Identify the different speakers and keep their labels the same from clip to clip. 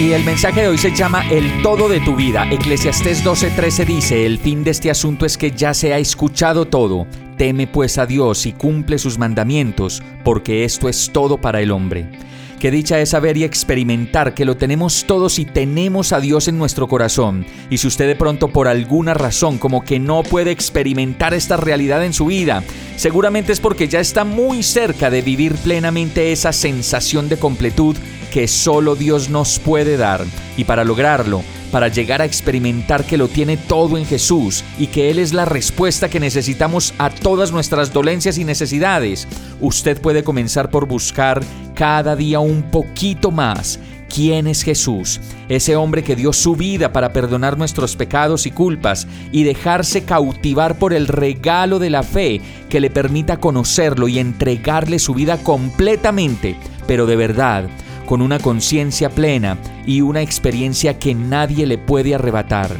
Speaker 1: Y el mensaje de hoy se llama El todo de tu vida. Eclesiastés 12:13 dice, el fin de este asunto es que ya se ha escuchado todo. Teme pues a Dios y cumple sus mandamientos, porque esto es todo para el hombre. Qué dicha es saber y experimentar que lo tenemos todos y tenemos a Dios en nuestro corazón. Y si usted de pronto por alguna razón como que no puede experimentar esta realidad en su vida, seguramente es porque ya está muy cerca de vivir plenamente esa sensación de completud que solo Dios nos puede dar. Y para lograrlo, para llegar a experimentar que lo tiene todo en Jesús y que Él es la respuesta que necesitamos a todas nuestras dolencias y necesidades, usted puede comenzar por buscar cada día un poquito más quién es Jesús, ese hombre que dio su vida para perdonar nuestros pecados y culpas y dejarse cautivar por el regalo de la fe que le permita conocerlo y entregarle su vida completamente, pero de verdad con una conciencia plena y una experiencia que nadie le puede arrebatar.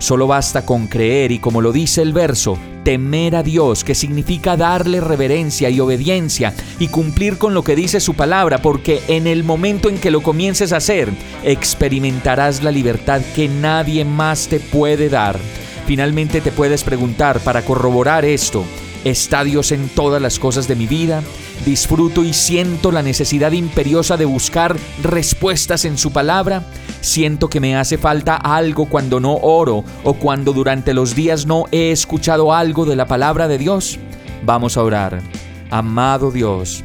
Speaker 1: Solo basta con creer y como lo dice el verso, temer a Dios, que significa darle reverencia y obediencia y cumplir con lo que dice su palabra, porque en el momento en que lo comiences a hacer, experimentarás la libertad que nadie más te puede dar. Finalmente te puedes preguntar para corroborar esto, ¿está Dios en todas las cosas de mi vida? disfruto y siento la necesidad imperiosa de buscar respuestas en su palabra. Siento que me hace falta algo cuando no oro o cuando durante los días no he escuchado algo de la palabra de Dios. Vamos a orar. Amado Dios,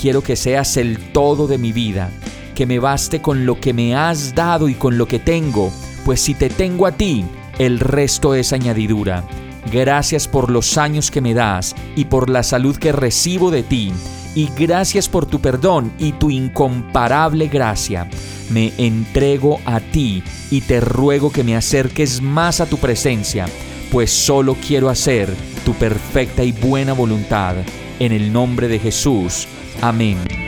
Speaker 1: quiero que seas el todo de mi vida, que me baste con lo que me has dado y con lo que tengo, pues si te tengo a ti, el resto es añadidura. Gracias por los años que me das y por la salud que recibo de ti y gracias por tu perdón y tu incomparable gracia. Me entrego a ti y te ruego que me acerques más a tu presencia, pues solo quiero hacer tu perfecta y buena voluntad. En el nombre de Jesús. Amén.